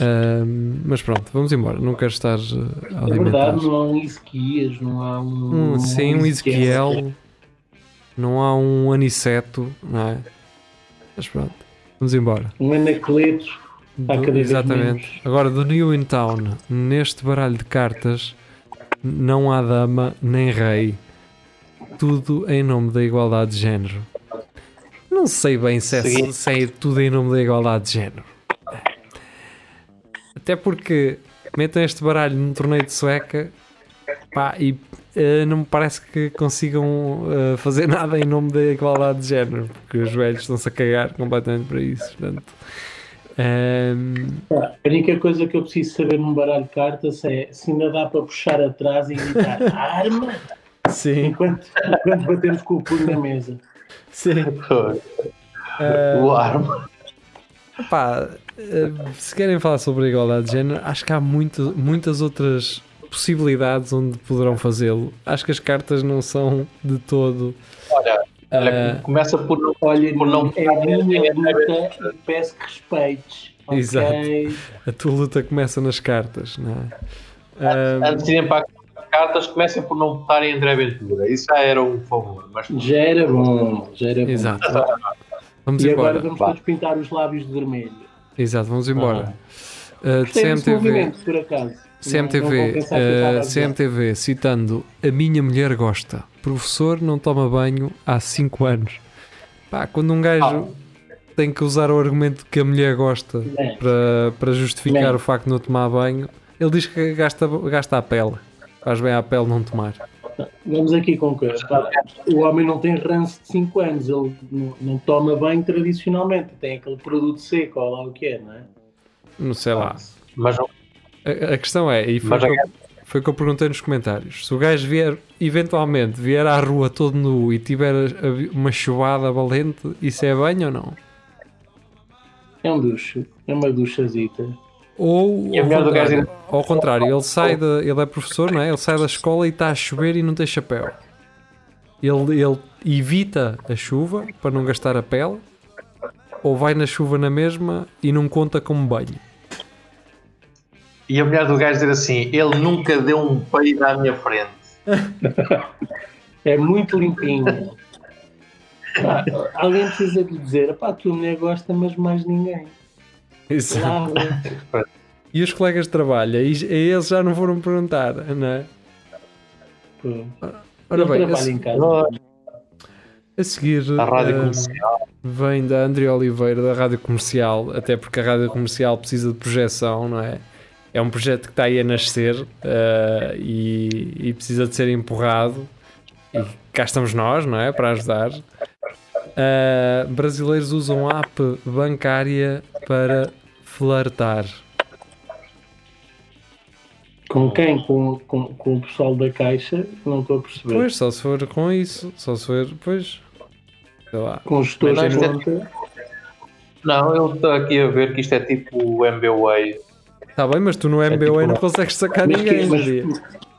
Ahm, mas pronto, vamos embora. Não quero estar a É alimentar. verdade, não há um Ezequias, não há um. Um, sim, um Ezequiel, não há um Aniceto, não é? Mas pronto, vamos embora. Um Anacleto. Do- exatamente. Agora, do New in Town, neste baralho de cartas, não há dama nem rei. Tudo em nome da igualdade de género. Não sei bem se é, se é tudo em nome da igualdade de género. Até porque metem este baralho num torneio de sueca Pá, e eh, não me parece que consigam eh, fazer nada em nome da igualdade de género, porque os velhos estão-se a cagar completamente para isso. Portanto, ehm, A única coisa que eu preciso saber num baralho de cartas é se ainda dá para puxar atrás e gritar arma sim, enquanto, enquanto batemos com o punho na mesa. sim. Eh, O arma. Pá, eh, se querem falar sobre a igualdade de género, acho que há muito, muitas outras possibilidades onde poderão fazê-lo. Acho que as cartas não são de todo. Olha, olha, eh, começa por não. Olha, Por não- é a minha luta e peço que respeites. Exato. a tua luta começa nas cartas, não é? Antes de irem para as cartas, comecem por não votarem em André Ventura. Isso já era um favor. Mas Já era bom, já era bom. exato. Vamos E embora. agora vamos todos pintar os lábios de vermelho. Exato, vamos embora. Ah, desse CMTV, por acaso. Não- não CMTV, eu estava a ah. CMTV, citando A minha mulher gosta. Professor não toma banho há 5 anos. Pá, quando um gajo tem que usar o argumento que a mulher gosta É. para, para justificar Não. o facto de não tomar banho, ele diz que gasta, gasta a pele. Faz bem à pele não tomar. Vamos aqui com coisa. Pá, O homem não tem ranço de 5 anos, ele não, não toma banho tradicionalmente, tem aquele produto seco, ou lá o que é, não é? Não sei lá. mas não- A, a questão é, e foi o que, eu, foi o que eu perguntei nos comentários: se o gajo vier, eventualmente, vier à rua todo nu e tiver uma chuvada valente, isso é banho ou não? É um ducho, é uma duchazita. Ou a ao contrário, ao contrário, ele sai da, ele é professor, não é? Ele sai da escola e está a chover e não tem chapéu. Ele, ele evita a chuva para não gastar a pele, ou vai na chuva na mesma e não conta como banho. E a mulher do gajo dizer assim: ele nunca deu um peido à minha frente. É muito limpinho. Pá, alguém precisa de lhe dizer, pá, tua mulher gosta, mas mais ninguém. Lava. E os colegas de trabalho, a eles já não foram perguntar, não é? Ora bem, a, se- a seguir A rádio eh, comercial. vem da André Oliveira da Rádio Comercial, até porque a Rádio Comercial precisa de projeção, não é? É um projeto que está aí a nascer eh, e, e precisa de ser empurrado. E cá estamos nós, não é? Para ajudar. Eh, brasileiros usam app bancária para flertar. Com quem? Com, com, com o pessoal da caixa? Não estou a perceber. Pois, só se for com isso, só se for, pois, sei lá. Com os gestores Mas de isto é- conta. Não, eu estou aqui a ver que isto é tipo o MBWay. Está bem, mas tu no MBA tipo- não consegues sacar Mas, ninguém. que- mas, Maria.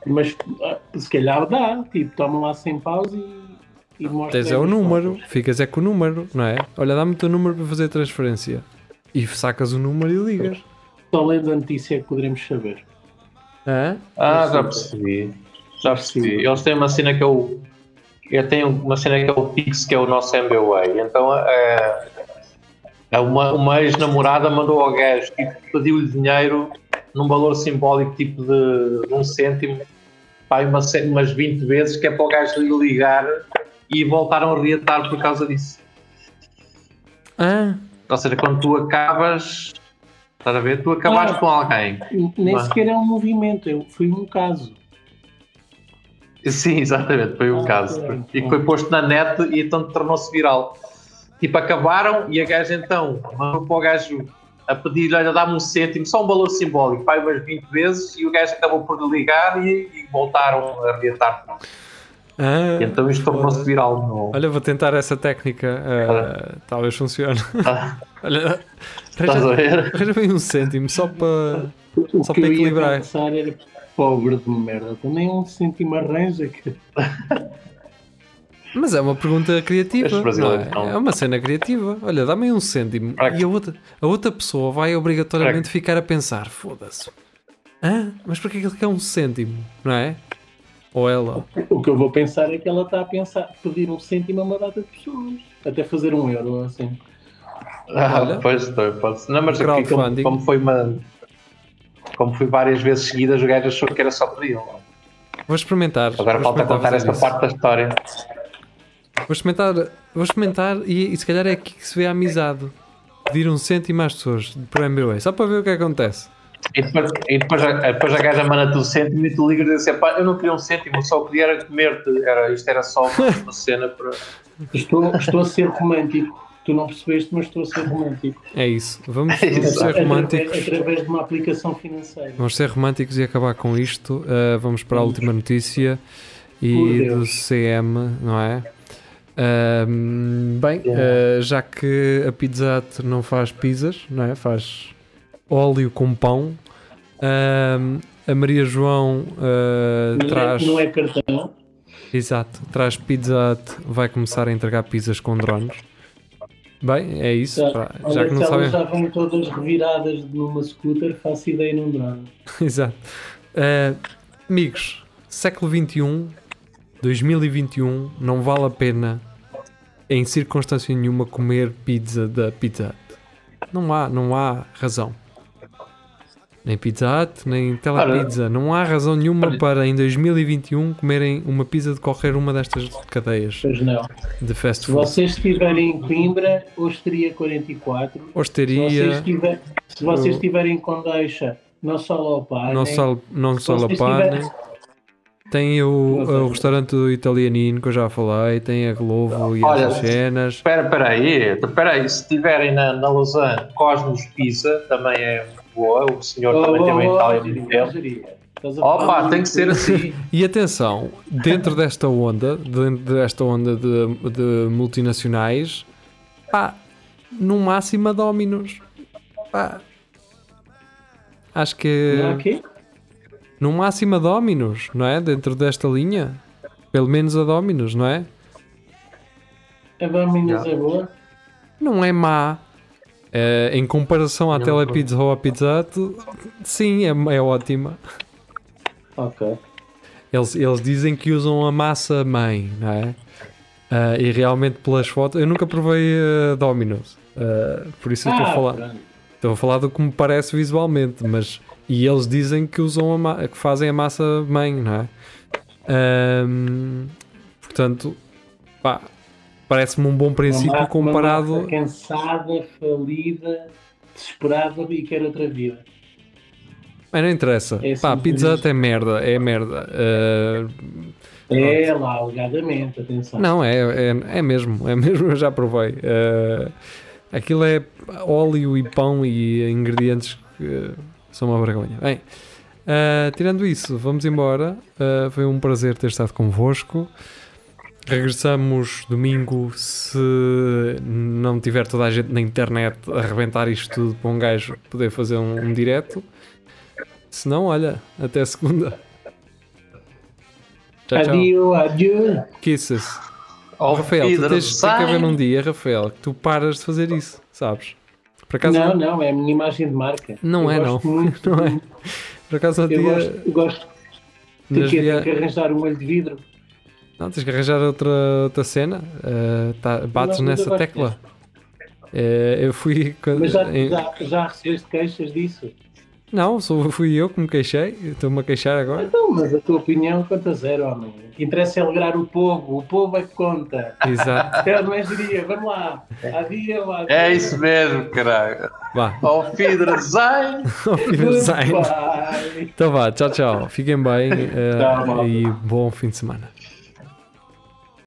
mas, ah, se calhar dá. Tipo, toma lá sem pausa e, e mostra. Tens é o número, ficas é com o número, não é? Olha, dá-me o teu número para fazer a transferência. E sacas o número e ligas. Só lendo a notícia é que poderemos saber. Hã? Ah, já percebi. Já percebi. Eles têm uma cena que é o. Eu tenho uma cena que é o Pix, que é o nosso MBWay. Então é, é uma, uma ex-namorada mandou ao gajo, tipo, pediu-lhe dinheiro num valor simbólico tipo de, de um cêntimo, pá, uma, umas 20 vezes, que é para o gajo lhe ligar e voltaram a reatar por causa disso. Ah, Ou seja, quando tu acabas. Estás a ver? Tu acabaste Ah. com alguém. Nem Mas- sequer é um movimento, eu, foi um caso. Sim, exatamente, foi o Ah, caso. ok. E que foi posto na net e então tornou-se viral. Tipo, acabaram e a gaja então mandou para o gajo a pedir, olha, dá-me um cêntimo, só um valor simbólico, pai umas 20 vezes e o gajo acabou por ligar e, e voltaram a reatar. Ah. Então isto tornou-se viral. No... Olha, vou tentar essa técnica. ah, talvez funcione. Ah, Olha, estás a ver? arranja bem um cêntimo só para. O Só para equilibrar. era pobre de merda. Também um cêntimo arranja que. Mas é uma pergunta criativa. É? é uma cena criativa. Olha, dá-me um cêntimo. E a outra, a outra pessoa vai obrigatoriamente ficar a pensar: foda-se. Hã? Mas para é que ele quer um cêntimo? Não é? Ou ela? O que eu vou pensar é que ela está a pensar pedir um cêntimo a uma data de pessoas. Até fazer um euro assim. Ah, Olha. pois, pode ser. Não, mas aqui, como, Crowdfunding. como foi uma. Como foi várias vezes seguidas, o gajo achou que era só pedir. Vou experimentar. Agora vou falta experimentar contar esta isso. parte da história. Vou experimentar, vou experimentar e, e se calhar é aqui que se vê a amizade. Pedir um cêntimo às pessoas por MBA, só para ver o que acontece. E depois, e depois, a, depois a gaja manda-te um cêntimo e tu ligas e dizes assim, pá, eu não queria um cêntimo, eu só queria era comer-te. Era, isto era só uma, cena para... Estou, estou a ser romântico. Tu não percebeste, mas estou a ser romântico. É isso. Vamos, É vamos isso. ser Através, românticos. através de uma aplicação financeira. Vamos ser românticos e acabar com isto. Uh, vamos para a última notícia e do. CM, não é? Um, bem, uh, já que a Pizza Hut não faz pizzas, não é? Faz óleo com pão. um, a Maria João uh, Não é, traz. não é cartão. Exato, traz Pizza vai começar a entregar pizzas com drones. Bem, é isso. Já, olha já que não sabem. já vão todas reviradas numa scooter, faço ideia num drone. Exato. Uh, amigos, século XXI, 2021, não vale a pena, em circunstância nenhuma, comer pizza da Pizza Hut. Não há, não há razão. Nem Pizza Hut, nem Telepizza. Não há razão nenhuma Olha- para, em 2021, comerem uma pizza de qualquer uma destas cadeias Pois não. de fast Se food. vocês estiverem em Coimbra, Osteria 44. Se vocês, Osteria, estiver, se vocês estiverem com deixa, não só pai. não só, não Se só Tem o, o restaurante do italianino que eu já falei, tem a Globo e Olha, essas cenas. Espera, espera aí, espera aí, se estiverem na, na Lausanne, Cosmos Pizza, também é boa, o senhor Oh, também oh, tem uma oh, Itália Osteria, de tempo. Osteria. Estás a Opa, tem que ser assim. E atenção, dentro desta onda, dentro desta onda de, de multinacionais, pá, no máximo a Dominos. Pá, acho que Não quê? no máximo a Dominos, não é? Dentro desta linha, pelo menos a Dominos, não é? A Domino's é boa? Não é má. Eh, em comparação à Não, Telepizza ou à Pizza Hut, sim, é, é ótima. Ok. Eles, eles dizem que usam a massa mãe, não é? Ah, e realmente pelas fotos, eu nunca provei a Domino's, ah, por isso eu estou a falar. pronto. Estou a falar do que me parece visualmente, mas e eles dizem que usam a que fazem a massa mãe, não é? Ahm, portanto, pá, parece-me um bom princípio Uma ma- uma comparado. massa cansada, falida, desesperada e quer outra vida. Mas não interessa. É Pá, Pizza Hut é merda, é merda. Ah, É lá, alegadamente, atenção. Não, é, é, é mesmo, é mesmo, eu já provei. Eh, aquilo é óleo e pão e ingredientes que são uma vergonha. Bem, eh, tirando isso, vamos embora. Foi um prazer ter estado convosco. Regressamos domingo se não tiver toda a gente na internet a arrebentar isto tudo para um gajo poder fazer um, um direto. Se não, olha, até segunda. Tchau, tchau. Adio, adio. Kisses. Ao Rafael, tu tens, tem que haver sai. um dia, Rafael, que tu paras de fazer isso, sabes? Por acaso, Não, não, é a minha imagem de marca. Não Eu é, não. Muito, Não é. por acaso, Eu dia, gosto, gosto de que que arranjar um olho de vidro. Não, tens que arranjar outra, outra cena, eh, tá- bates Não, nessa tecla. Eh, eu fui. quando- Mas já, em- já, já recebeste queixas disso? Não, sou, fui eu que me queixei, estou-me a queixar agora. Então, mas a tua opinião conta zero, homem. O que interessa é alegrar o povo. O povo é que conta. Exato, É, não é geria, vamos lá. Adia, lá. É isso mesmo, caralho. vá, Ao vidro sai. ao. Goodbye. Então vá, tchau, tchau, fiquem bem Tchau, malta. e bom fim de semana.